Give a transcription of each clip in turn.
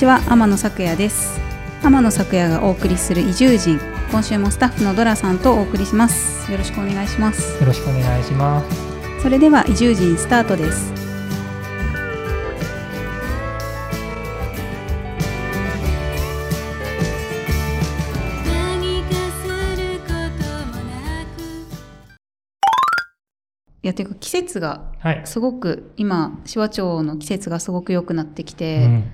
ちは天野咲也です。天野咲也がお送りする移住人。今週もスタッフのドラさんとお送りします。よろしくお願いします。よろしくお願いします。それでは移住人スタートです。いやていうか季節がはい、すごく今紫波町の季節がすごく良くなってきうて、ん、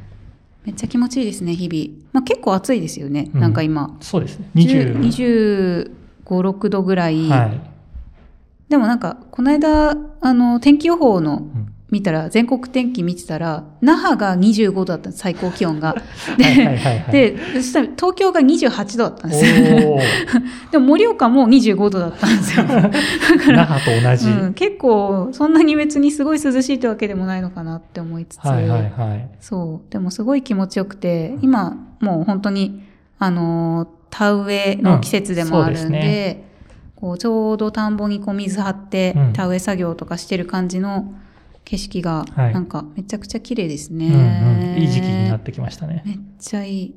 めっちゃ気持ちいいですね日々、まあ、結構暑いですよね、うん。なんか今。そうですね。10 20 25、6度ぐらい、はい、でもなんか、この間、あの、天気予報のうん見たら、全国天気見てたら、那覇が25度だったんです最高気温が。で、はいはいはいはい。で、そしたら東京が28度だったんですよ。お でも盛岡も25度だったんですよ。だ ー那覇と同じ、うん、結構、そんなに別にすごい涼しいってわけでもないのかなって思いつつ、はいはいはい。そう。でもすごい気持ちよくて、今、もう本当に、あのー、田植えの季節でもあるんで、うん。ですこうちょうど田んぼにこう水張ってうん、田植え作業とかしてる感じの景色が、はい。なんかめちゃくちゃ綺麗ですうんね。うん、いい時期になってきましたね。めっちゃいい。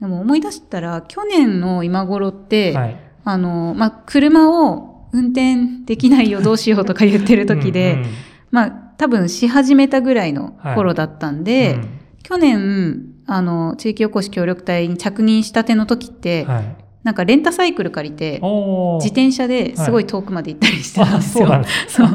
でも思い出したら、去年の今頃って、はい。あの、まあ、車を運転できないよ、どうしようとか言ってる時で、うんうんまあ、多分し始めたぐらいの頃だったんで、うん。去年、あの、地域おこし協力隊に着任したての時って、はい、なんかレンタサイクル借りて、自転車ですごい遠くまで行ったりしてたんあですよ。そうなんですそう。あ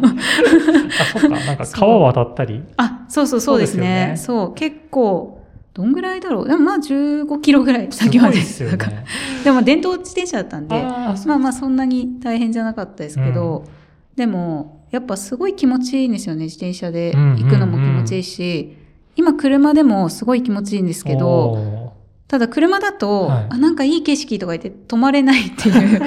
そっかなんか川渡ったりあ、そうそうそうですね。そそう結構、どんぐらいだろう。でもまあ15キロぐらい先まで。ですよねでも電動自転車だったんで、あーまあまあそんなに大変じゃなかったですけど、でも、やっぱすごい気持ちいいんですよね。自転車で行くのも気持ちいいし、今車でもすごい気持ちいいんですけど、おただ車だと、はい。あ、なんかいい景色とか言って止まれないっていう。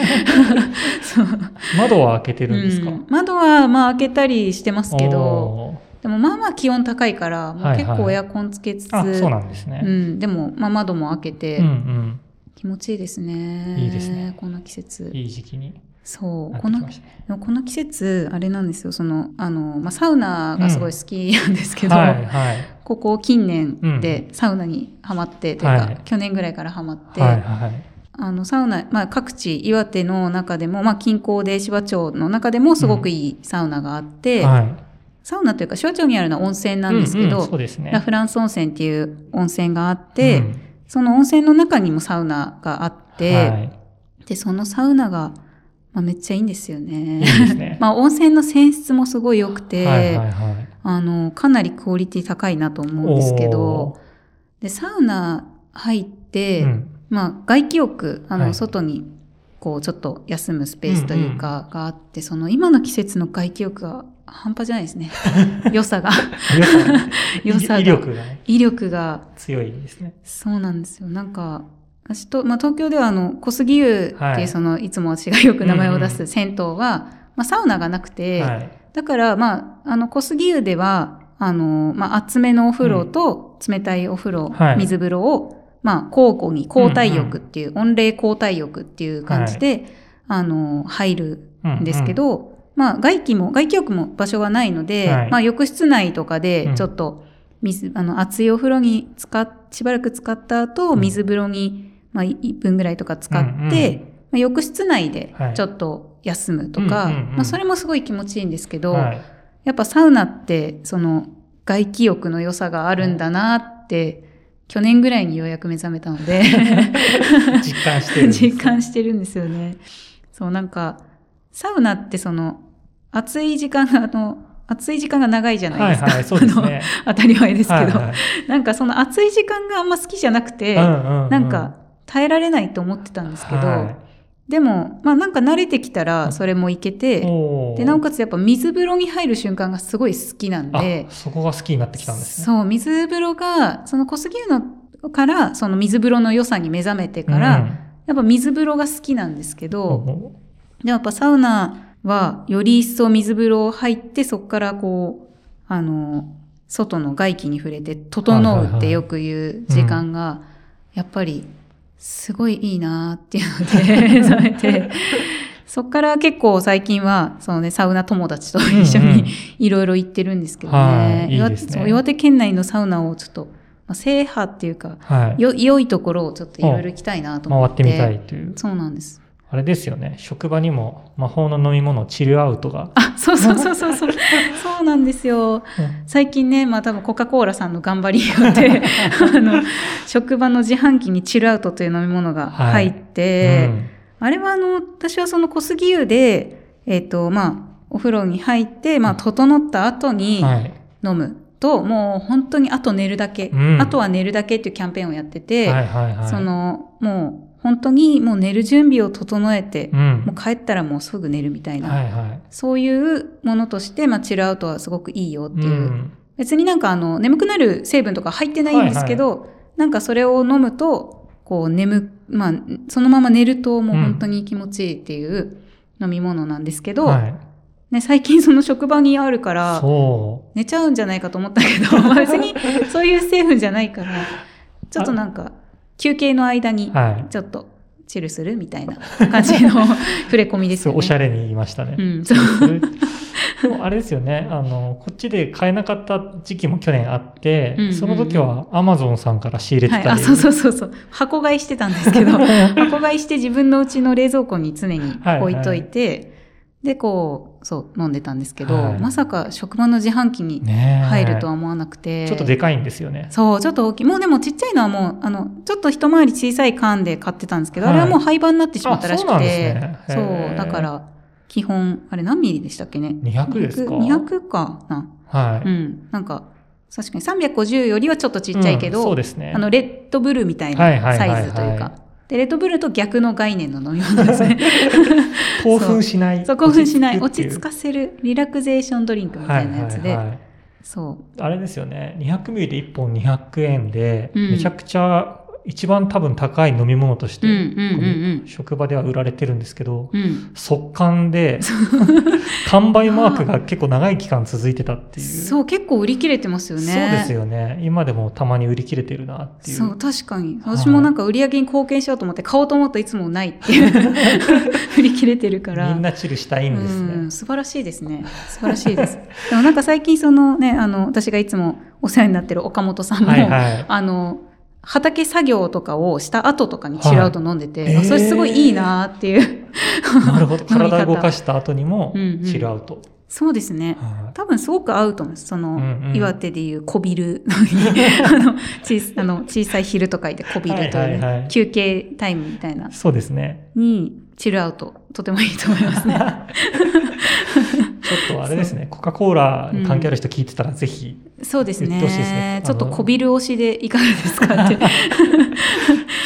そう。ー窓は開けてるんですか、うん。窓はまあ開けたりしてますけど、おでもまあまあ気温高いから、もうはいはい。結構エアコンつけつつ、ーあそうなんですね、うん、でも、まあ、窓も開けて、うんうん。気持ちいいですね。いいですね。この季節。いい時期にそう。このこの季節、あれなんですよ。その、あの、まあ、サウナがすごい好きなんですけど、はいはい。ここ近年でサウナにハマって、とい。うか、はい去年ぐらいからハマって、はいはい。あの、サウナ、まあ、各地、岩手の中でも、まあ、近郊で芝町の中でもすごくいいサウナがあって、はい。サウナというか、芝町にあるのは温泉なんですけど、うんうんそうですね。ラフランス温泉っていう温泉があって、うん。その温泉の中にもサウナがあって、はい。で、そのサウナが、まあ、めっちゃいいんですよいいね。まあ、温泉の泉質もすごい良くて、はいはいはい。あの、かなりクオリティ高いなと思うんですけど、で、サウナ入って、うん。まあ、外気浴、あの、はい。外に、こう、ちょっと休むスペースというか、があって、その、今の季節の外気浴が半端じゃないですね。良さが、良さが 良さが。威力がね。威力が、強いですね。そうなんですよ。なんか、私と、まあ、東京ではあの、小杉湯っていう、はい。その、いつも私がよく名前を出うんす銭湯は、まあ、サウナがなくて、はい。だから、まあ、あの、小杉湯では、あの、まあ、厚めのお風呂と冷たいお風呂、はい。水風呂を、まあ、交互に交代浴っていう、温冷交代浴っていう感じで、あの、入るんですけど、まあ、外気も、外気浴も場所がないので、はい。まあ、浴室内とかうん。でちょっと水、あの、熱いお風呂に使っ、しばらく使った後、うん。水風呂に、まあ、1分ぐらいとか使って、うんうん。まあ、浴室内ではい。ちょっと休むとか、うんうんうん。まあ、それもすごい気持ちいいんですけど、はい。やっぱサウナって、その、外気浴の良さがあるんだなって、去年ぐらいにようやく目覚めたので、実感してるんですね 実感してるんですよね。そう、なんか、サウナってその、暑い時間が、あの、暑い時間が長いじゃないですか。はいはいそうですね。当たり前ですけど、はいはい。なんかその暑い時間があんま好きじゃなくて、うんうんうん。なんか耐えられないと思ってたんですけど、はでも、まあなんか慣れてきたらそれもいけいて、おー。で、なおかつやっぱ水風呂に入る瞬間がすごい好きなんであ、そこが好きになってきたんですね。そう、水風呂が、その小杉湯のから、その水風呂の良さに目覚めてから、うん。やっぱ水風呂が好きなんですけど、おでもやっぱサウナはより一層水風呂入って、そこからこう、あの、外の外気に触れて、整うってよく言う時間が、やっぱり、すごいいいなっていうので、目覚めて、そっから結構最近は、そのね、サウナ友達と一緒にいろいろ行ってるんですけどはね。岩岩手県内のサウナをちょっとまあ、制覇っていうか、はい。よ、良いところをちょっといろいろ行きたいなと思っ。回っててみたいという。そうなんです。あれですよね。職場にも魔法の飲み物、チルアウトが。あ、そうそうそうそうそう。そうなんですよ。最近ね、まあ多分コカ・コーラさんの頑張りによって、あの、職場の自販機にチルアウトという飲み物が入って、うんあれはあの、私はその小杉湯で、えっ、と、まあ、お風呂に入って、まあ、整った後にはい。飲むと、もう本当にあと寝るだけ、うんあとは寝るだけっていうキャンペーンをやってて、はいはいはい。その、もう本当にもう寝る準備を整えて、うん。もう帰ったらもうすぐ寝るみたいな、はいはい。そういうものとして、まあ、チルアウトはすごくいいよっていう。うん別になんかあの、眠くなる成分とか入ってないんですけど、なんかそれを飲むと、こう眠、まあ、そのまま寝るともう本当に気持ちいいっていう飲み物なんですけど、はい。ね、最近その職場にあるから、そ寝ちゃうんじゃないかと思ったけど、ま あ別にそういう成分じゃないから、ちょっとなんか、休憩の間に。ちょっとチルするみたいな 感じの 触れ込みですよね。おしゃれに言いましたね。うん、そう。でもあれですよね。あの、こっちで買えなかった時期も去年あって、うんうんうんその時は Amazon さんから仕入れてはい、たり。あ、そうそうそうそう。箱買いしてたんですけど、箱買いして自分のうちの冷蔵庫に常に置いといて、で、こう、そう、飲んでたんですけど、はいまさか職場の自販機に入るとは思わなくて。ちょっとでかいんですよね。そう、ちょっと大きい。もうでもちっちゃいのはもう、あの、ちょっと一回り小さい缶で買ってたんですけど、はいあれはもう廃盤になってしまったらしくあそうねそうだから、基本、あれ何ミリでしたっけね？200ですか ?200 かな。はい。うん。なんか、確かに350よりはちょっとちっちゃいけど、うんそうですね。あの、レッドブルみたいなはいはいサはいはいイズというか。で、レッドブルと逆の概念の飲み物ですね。興奮しない。そう、興奮しない。落ち着かせるリラクゼーションドリンクみたいなやつで。はいはいはいそう。あれですよね。200ミリで1本200円で、うんめちゃくちゃ一番多分高い飲み物として、うんうんうんうん職場では売られてるんですけど、うん。速乾で、完売マークが結構長い期間続いてたっていう。そう、結構売り切れてますよね。そうですよね。今でもたまに売り切れてるなっていう。そう、確かに。私もなんか売り上げに貢献しようと思って買おうと思うといつもないっていう 売り切れてるから。みんなチルしたいんですね。うん、素晴らしいですね。素晴らしいです。でもなんか最近そのね、あの、私がいつもお世話になってる岡本さんも、はいはい。あの、畑作業とかをした後とかにチルアウト飲んでて、はいあそれすごいいいなっていう。なるほど。体動かした後にもうんうんチルアウト。そうですね。はい多分すごく合うと思います。その、うんうん岩手でいうこびるあの小さあの小さい昼と書いてこびるという、ねはいはいはい休憩タイムみたいなそうですね。にチルアウトとてもいいと思いますね。ちょっとあれですね。コカ・コーラに関係ある人聞いてたらぜひ、そうですね。ね。ちょっとこびる推しでいかがですかって。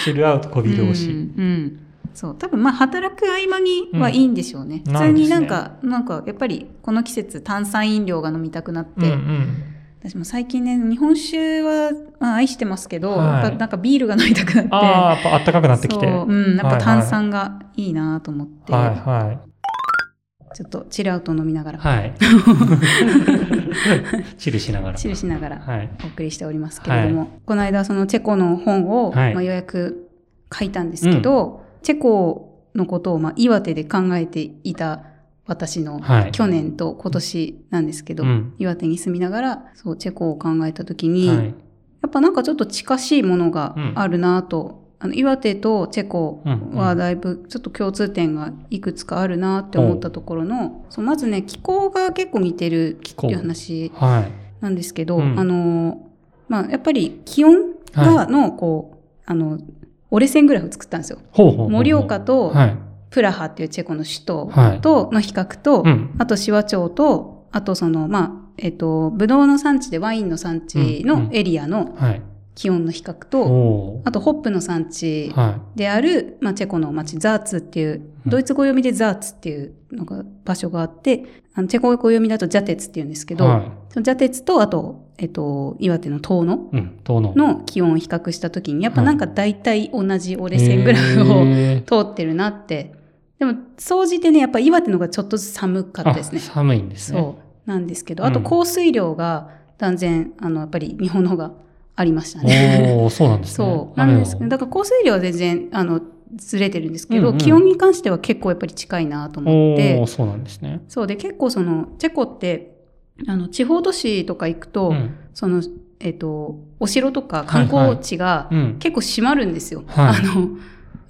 チルアウトこびる推し。うん、うん。そう。多分まあ働く合間にはいいんでしょうね、うん。普通になんかなんかやっぱりこの季節炭酸飲料が飲みたくなって、うんうん。私も最近ね日本酒は、まあ、愛してますけど、はい。やっぱなんかビールが飲みたくなって。ああ、やっぱあったかくなってきて。そう。ん、やっぱはい炭酸がいいなと思って、はちょっとチルアウト飲みながら、い。はい。チルしながら。チルしながらはい。お送りしておりますけれども、この間そのチェコの本を、はいまあ、予約書いたんですけど、チェコのことをまあ岩手で考えていた私のはい去年と今年なんですけど、うん岩手に住みながらそうチェコを考えた時に、はい。やっぱなんかちょっと近しいものがあるなと、あの岩手とチェコはだいぶちょっと共通点がいくつかあるなって思ったところの、そうまずね気候が結構似てるっていう話はい。なんですけど、うんあの、まあ、やっぱり気温が、の、こう、あの、折れ線グラフ作ったんですよ。盛岡とはい。プラハっていうチェコの首都はいとの比較と、うん。あと、シワ町と、あとその、まあ、えっと、ブドウの産地でワインの産地のエリアのはい。気温の比較と、おあと、ホップの産地である、まあ、チェコの町、ザーツっていう、うんドイツ語読みでザーツっていうのが場所があって、あのチェコ語読みだとジャテツっていうんですけい。ど、はい。そのジャテツと、あと、えっと、岩手の遠野のの気温を比較したときに、やっぱなんか大体同じ折れ線グラフを通ってるなって。でも、総じてね、やっぱ岩手の方がちょっとずつ寒かったですねあ。寒いんですね。そう。なんですけど、うんあと降水量が断然、あの、やっぱり日本の方がありましたね。そうなんですね。そう。なんですけど、雨だから降水量は全然、あの、ずれてるんですけど、うんうん気温に関しては結構やっぱり近いなと思ってー、そうなんですね。そうで、結構その、チェコって、あの、地方都市とか行くと、うん。その、えっ、と、お城とか観光地がうん。結構閉まるんですよ。はいあの、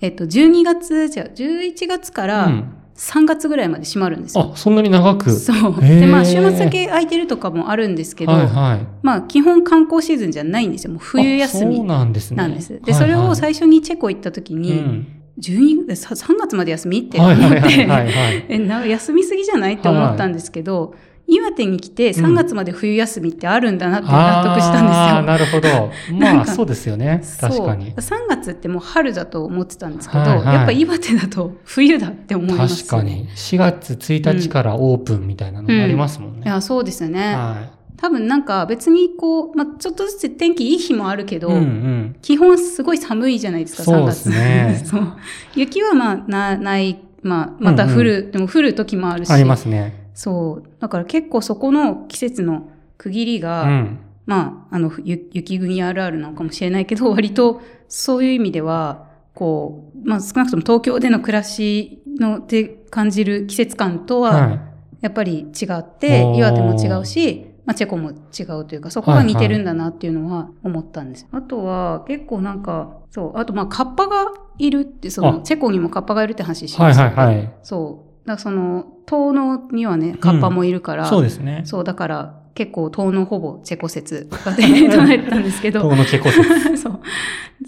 えっ、と、12月、じゃあ11月からうん3月ぐらいまで閉まるんですよ。あ、そんなに長く？そう。で、まあ、週末だけ空いてるとかもあるんですけど、はいはい。まあ、基本観光シーズンじゃないんですよ。もう冬休あそうみなんですね。なんです。で、それを最初にチェコ行った時に、うん12さ3月まで休みって思っはいはいはいて、はいはい。え、な、休みすぎじゃないって思ったんですけど、岩手に来て3月まで冬休みってあるんだなって納得したんですよ。ああ、なるほど。まあ、そうですよね。確かに。そう3月ってもう春だと思ってたんですけど、はいはいやっぱ岩手だと冬だって思います。確かに。4月1日からオープンみたいなのもありますもんね。いや、そうですよね。は多分なんか別にこう、まあ、ちょっとずつ天気いい日もあるけい。ど、うんうん。基本すごい寒いじゃないですか、3そうで月。すね そう雪はまあな、ない、まあ、また降る、でも降る時もあるし。ありますね。そう。だから結構そこの季節の区切りうが、ん。まあ、あの、ゆ雪国あるあるなのかもしれないけど、割とそういう意味では、こう、まあ少なくとも東京での暮らしので感じる季節感とは、はやっぱり違って、おー岩手も違うし、まあ、チェコも違うというか、そこが似てるんだなっていうのは思ったんです。あとは、結構なんか、そう、あとまあ、カッパがいるって、その、あチェコにもカッパがいるって話しい。はいましたよねはいはい。そう。だからその、東のにはね、カッパもいるから、そうですね。そう、だから、結構、東のほぼチェコ説とかで 唱えてたんですけど、東のチェコ説。そう。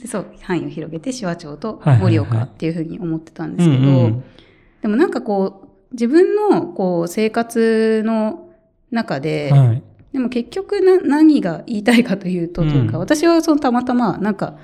でそう、範囲を広げて、手話町と盛岡っていうふうに思ってたんでうんすけど、うん。でもなんかこう、自分のこう生活の中で、はい。でも結局な何が言いたいかというと、うんというか、私はそのたまたまなんか、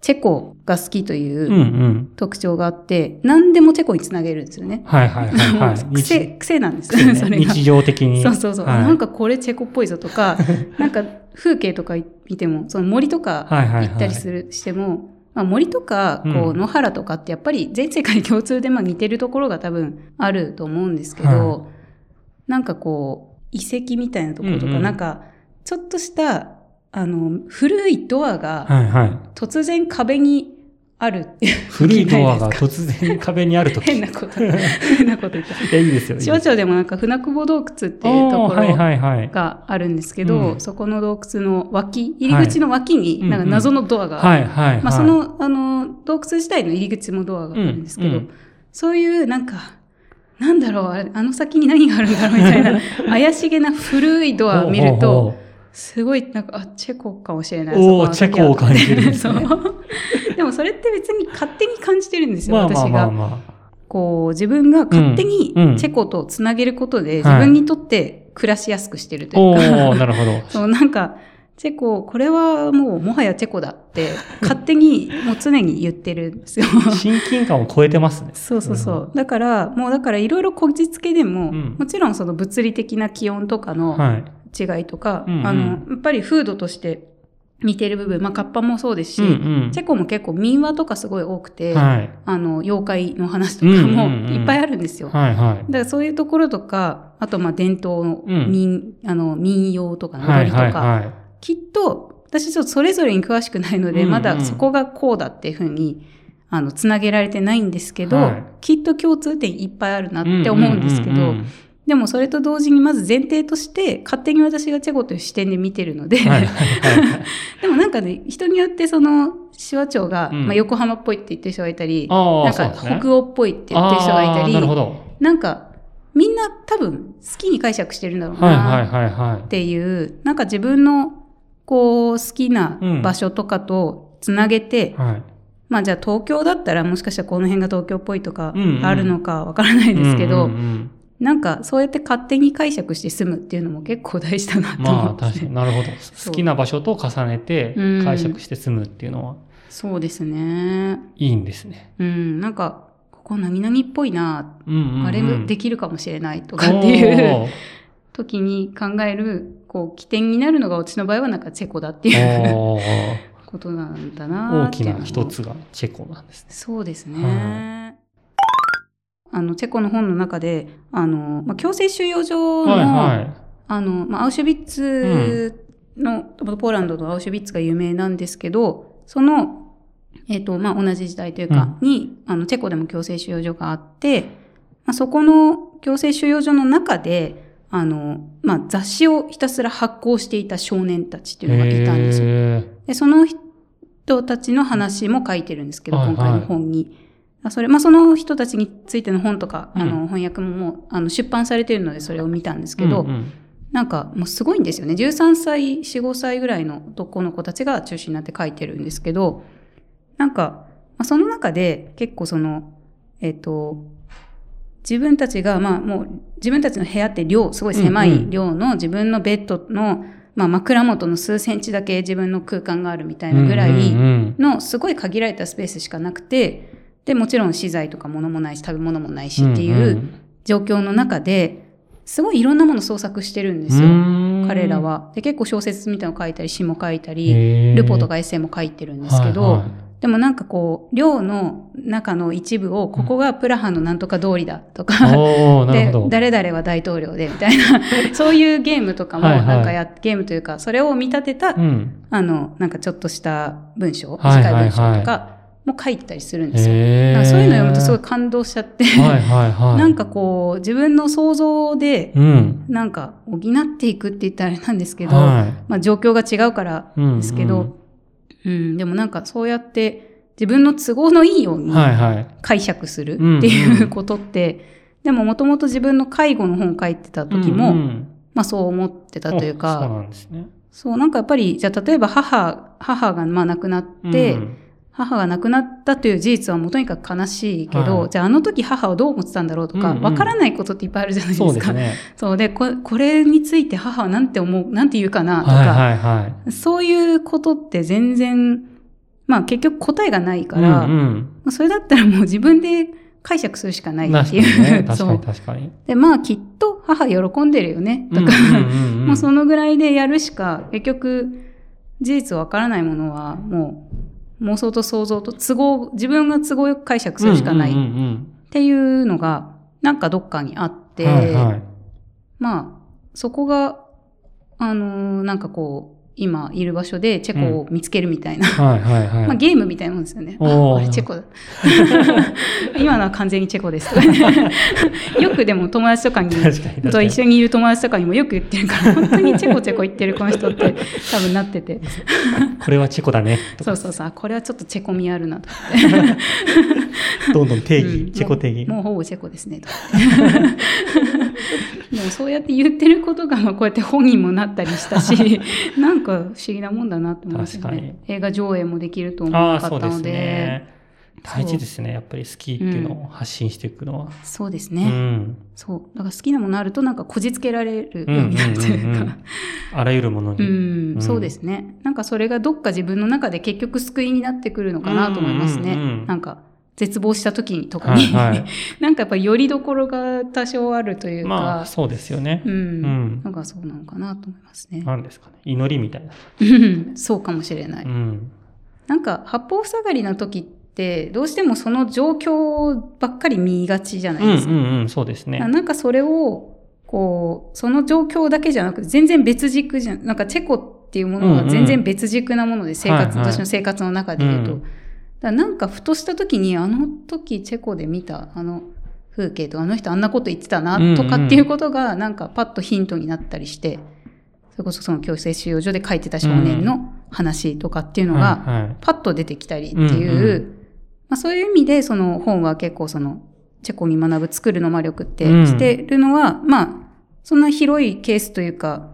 チェコが好きというんう。うん特徴があって、何でもチェコにつなげるんですよね。はいはいはいはい。癖、癖なんです日よ、それが。日常的に。そうそうそう。はいなんかこれチェコっぽいぞとか、なんか風景とか見ても、その森とかはいはいはい行ったりする、しても、まあ、森とか、こう、うん野原とかってやっぱり全世界共通でまあ似てるところが多分あると思うんですけど、はなんかこう、遺跡みたいなところとか、うんうんなんか、ちょっとした、あの、古いドアが。突然壁にある。古いドアが 突然壁にあるとき。変なこと、変なこと言った。いや、いいですよ。いいです手話町でもなんか船久保洞窟っていうところ。があるんですけど、うんそこの洞窟の脇、入り口の脇に、はいなんか謎のドアがある。はい。まあその、あの、洞窟自体の入り口もドアがあるんですけど、うんうんそういうなんか、なんだろう、あの先に何があるんだろうみたいな、怪しげな古いドアを見ると、ほうほうほすごい、なんか、あ、チェコかもしれない。おーそこの時はチェコを感じるんですね そう。でもそれって別に勝手に感じてるんですよ、うまあまあ私が。まあまこう、自分が勝手にうんうんチェコとつなげることで、はい自分にとって暮らしやすくしてるあ。というか、おー、なるほど。そう、なんか、チェコ、これはもうもはやチェコだって、勝手にもう常に言ってるんですよ。親近感を超えてますね。そうそうそう。だから、もうだからいろいろこじつけでも、うんもちろんその物理的な気温とかのはい。違いとか、うんうん。あの、やっぱり風土として似てる部分、まあ、カッパもそうですし、うんうん。チェコも結構民話とかすごい多くて、はい。あの、妖怪の話とかもうんうんうん。いっぱいあるんですよ。だからそういうところとか、あとまあ伝統の民、あの民謡とかはい踊りとか。きっと、私ちょっとそれぞれに詳しくないので、うんうん。まだそこがこうだっていうふうに、あの、つなげられてないんですけど、はい。きっと共通点いっぱいあるなって思うんですけど、うんうんうんでもそれと同時にまず前提として、勝手に私がチェコという視点で見てるので。でもなんかね、人によってその、手話町が、うんまあ、横浜っぽいって言ってる人がいたり、なんか北欧っぽいって言ってる人がいたり、なるほど。なんか、みんな多分好きに解釈してるんだろうはいはいなはいはっていう、なんか自分のこう好きなうん場所とかとつなげて、い。はい。まあじゃあ東京だったらもしかしたらこの辺が東京っぽいとかうんうんあるのかわからないですけど、うんうんうんなんかそうやって勝手に解釈して済むっていうのも結構大事だなと思って、まあ確かになるほど。好きな場所と重ねてうん解釈して済むっていうのはそうですね。いいんですね。うん、なんか、ここ何々っぽいな、うんうんうんあれできるかもしれないとかっていう時に考える、こう、起点になるのが私の場合はなんかチェコだっていうことなんだな大きな一。つがチェコなんですね。そうですね。はあの、チェコの本の中で、あの、まあ、強制収容所の、はいはい。あの、まあ、アウシュビッツの、ポーランドのアウシュビッツが有名なんですけど、その、えっ、と、まあ、同じ時代というか、に、あの、チェコでも強制収容所があって、まあ、そこの強制収容所の中で、あの、まあ、雑誌をひたすら発行していた少年たちっていうのがいたんですよ。へで、その人たちの話も書いてるんですけど、はいはい今回の本に。あそれ、まあ、その人たちについての本とか、あうの、翻訳ももう、あの、出版されてるので、それを見たんですーけど、うんうんなんか、もうすごいんですよね。13歳、4、5歳ぐらいの男の子たちが中心になって書いてるんですけど、なんか、まあ、その中で結構その、えっ、と、自分たちが、まあもう、自分たちの部屋って量、すごい狭い量の自分のベッドの、まあ枕元の数センチだけ自分の空間があるみたいなぐらいのすごい限られたスペースしかなくて、で、もちろん資材とか物もないし、食べ物もないしっていう状況の中で、すごいいろんなもの創作してるんですよ。彼ら。は。で、結構小説みたいなの書いたり、詩も書いたり、ルポとかエッセイも書いてるんですけど、はいはいでもなんかこう、寮の中の一部を、ここがプラハのなんとか通りだとか、で誰々は大統領でみたいな、そういうゲームとかも、はいはいなんかや、ゲームというか、それを見立てた、うん。あの、なんかちょっとした文章、はいはいはい短い文章とかも書いてたりするんですよ。へーなんかそういうの読むとすごい感動しちゃって、はいはいはい。なんかこう、自分の想像で、うん。なんか補っていくって言ったらあれなんですけど、はいまあ状況が違うからですけど、うん、でもなんかそうやって自分の都合のいいようにはいはい。解釈するうんっていうことって、でももともと自分の介護の本を書いてた時も、うんうんまあそう思ってたというあそうか、なんですね。そうなんかやっぱり、じゃあ例えば母、母がまあ亡くなって、うん母が亡くなったという事実はもうとにかく悲しいけど、はいじゃああの時母はどう思ってたんだろうとか、うんうんわからないことっていっぱいあるじゃないですか。そうですね。そうでこ、これについて母はなんて思う、なんて言うかなとか、はいはいはい。そういうことって全然、まあ結局答えがないから、うんうんまあそれだったらもう自分で解釈するしかないっていう。。確かに。確かに。で、まあきっと母喜んでるよね、とか、もうそのぐらいでやるしか、結局、事実わからないものは、もう、妄想と想像と都合、自分が都合よく解釈するしかないっていうのが、なんかどっかにあっうんて、はいはい。まあ、そこが、あのーなんかこう、今いる場所でチェコを見つけるみたいな、はいはいはい。まあゲームみたいなもんですよね。あ、あれチェコだ。今のは完全にチェコです。よくでも友達とかに、と一緒にいる友達とかにもよく言ってるから、本当にチェコチェコ言ってるこの人って多分なってて。これはチェコだね。そうそうそう、あこれはちょっとチェコ味あるなと思って。どんどん定義、うんチェコ定義。もうほぼチェコですねと。でもそうやって言ってることがまあこうやって本にもなったりしたし、なんか不思議なもんだなって思いますよ確かね。映画上映もできると思ったので。ね。大事ですね。やっぱり好きっていうのを発信していくのは。うそうですね。ん。そう。だから好きなものあるとなんかこじつけられるようんうんうんうになるというか。うん。あらゆるものうに。ん、そうですね。なんかそれがどっか自分の中で結局救いになってくるのかなと思いますね。うんうんうんなんか絶望した時とかに、はいはい なんかやっぱりよりどころが多少あるというか、まあ、そうですよねう。ん、うんなんかそうなのかなと思いますね。なんですかね。祈りみたいな。う んそうかもしれない。うん。なんか八方塞がりの時ってどうしてもその状況ばっかり見がちじゃなうんいですか。うんうん、そうですね。なんかそれを、こう、その状況だけじゃなくて、全然別軸じゃん。なんかチェコっていうものは全然別軸なもので、生活、はいはい私の生活の中で言うと。うんらなんかふとした時に、あの時チェコで見たあの風景とあの人あんなこと言ってたな、とかっていうことが、なんかパッとヒントになったりして、それこそその強制収容所で書いてた少年の話とかっていうのが、パッと出てきたりっていう、まあ、そういう意味でその本は結構そのチェコに学ぶ作るの魔力ってうんしてるのは、まあそんな広いケースというか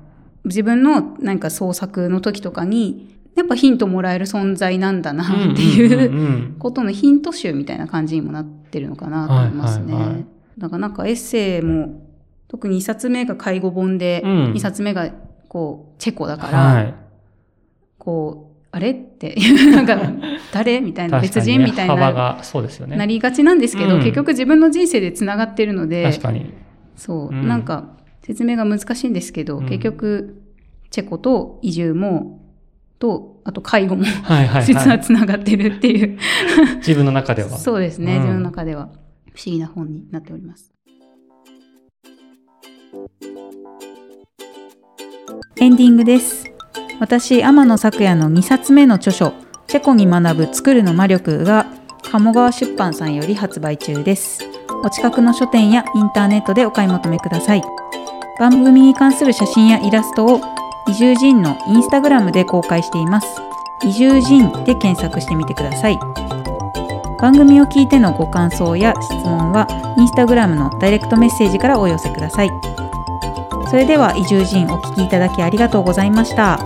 自分のなんか創作の時とかにやっぱヒントもらえる存在なんだなっていうことのヒント集みたいな感じにもなってるのかなと思いますね。はいはいはいだからなんかエッセイも特に2冊目が介護本で、うん2冊目がこうチェコだから、はい。こう、あれっていう、なんか、誰みたいな、別人みたいな、幅が、そうですよね。なりがちなんですけど、うん結局自分の人生で繋がってるので確、かに。そう、うんなんか、説明が難しいんですけど、うん結局、チェコと移住も、と、あと介護も、はいはい、実は。はい繋がってるっていう、自分の中では。そうですね、うん自分の中では、不思議な本になっております。エンディングです。私、天野咲也の2冊目の著書、チェコに学ぶ作るの魔力が、鴨川出版さんより発売中です。お近くの書店やインターネットでお買い求めください。番組に関する写真やイラストを移住人のインスタグラムで公開しています。移住人で検索してみてください。番組を聞いてのご感想や質問はインスタグラムのダイレクトメッセージからお寄せください。それでは移住人お聞きいただきありがとうございました。